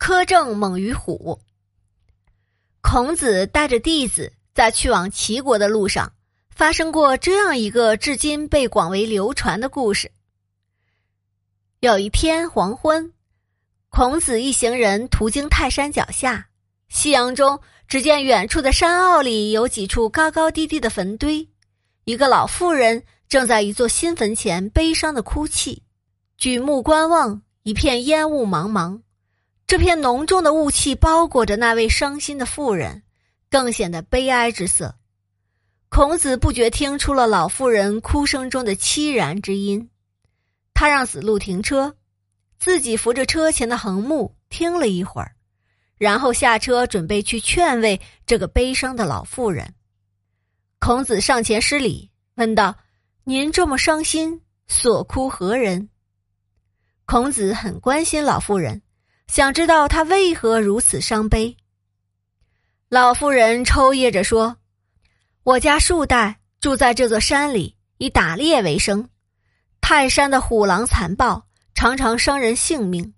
苛政猛于虎。孔子带着弟子在去往齐国的路上，发生过这样一个至今被广为流传的故事。有一天黄昏，孔子一行人途经泰山脚下，夕阳中，只见远处的山坳里有几处高高低低的坟堆，一个老妇人正在一座新坟前悲伤的哭泣，举目观望，一片烟雾茫茫。这片浓重的雾气包裹着那位伤心的妇人，更显得悲哀之色。孔子不觉听出了老妇人哭声中的凄然之音，他让子路停车，自己扶着车前的横木听了一会儿，然后下车准备去劝慰这个悲伤的老妇人。孔子上前施礼，问道：“您这么伤心，所哭何人？”孔子很关心老妇人。想知道他为何如此伤悲。老妇人抽噎着说：“我家数代住在这座山里，以打猎为生。泰山的虎狼残暴，常常伤人性命。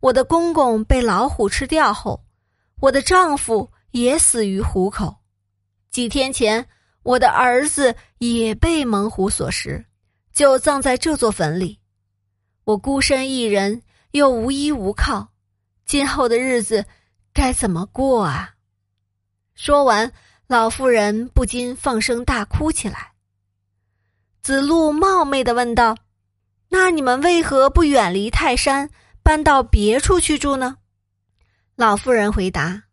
我的公公被老虎吃掉后，我的丈夫也死于虎口。几天前，我的儿子也被猛虎所食，就葬在这座坟里。我孤身一人，又无依无靠。”今后的日子该怎么过啊？说完，老妇人不禁放声大哭起来。子路冒昧的问道：“那你们为何不远离泰山，搬到别处去住呢？”老妇人回答：“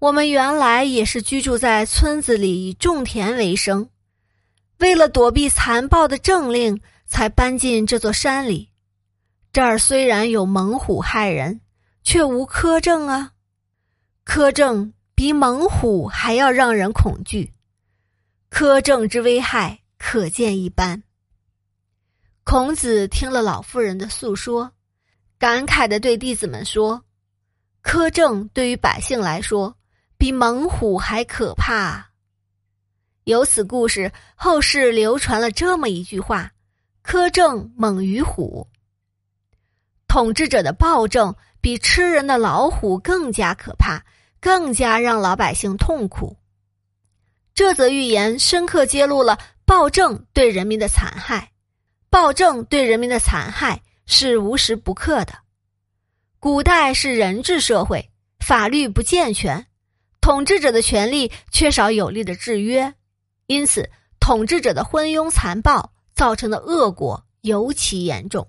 我们原来也是居住在村子里，以种田为生，为了躲避残暴的政令，才搬进这座山里。这儿虽然有猛虎害人。”却无苛政啊！苛政比猛虎还要让人恐惧，苛政之危害可见一斑。孔子听了老妇人的诉说，感慨的对弟子们说：“苛政对于百姓来说，比猛虎还可怕。”由此故事，后世流传了这么一句话：“苛政猛于虎。”统治者的暴政。比吃人的老虎更加可怕，更加让老百姓痛苦。这则寓言深刻揭露了暴政对人民的残害，暴政对人民的残害是无时不刻的。古代是人治社会，法律不健全，统治者的权力缺少有力的制约，因此统治者的昏庸残暴造成的恶果尤其严重。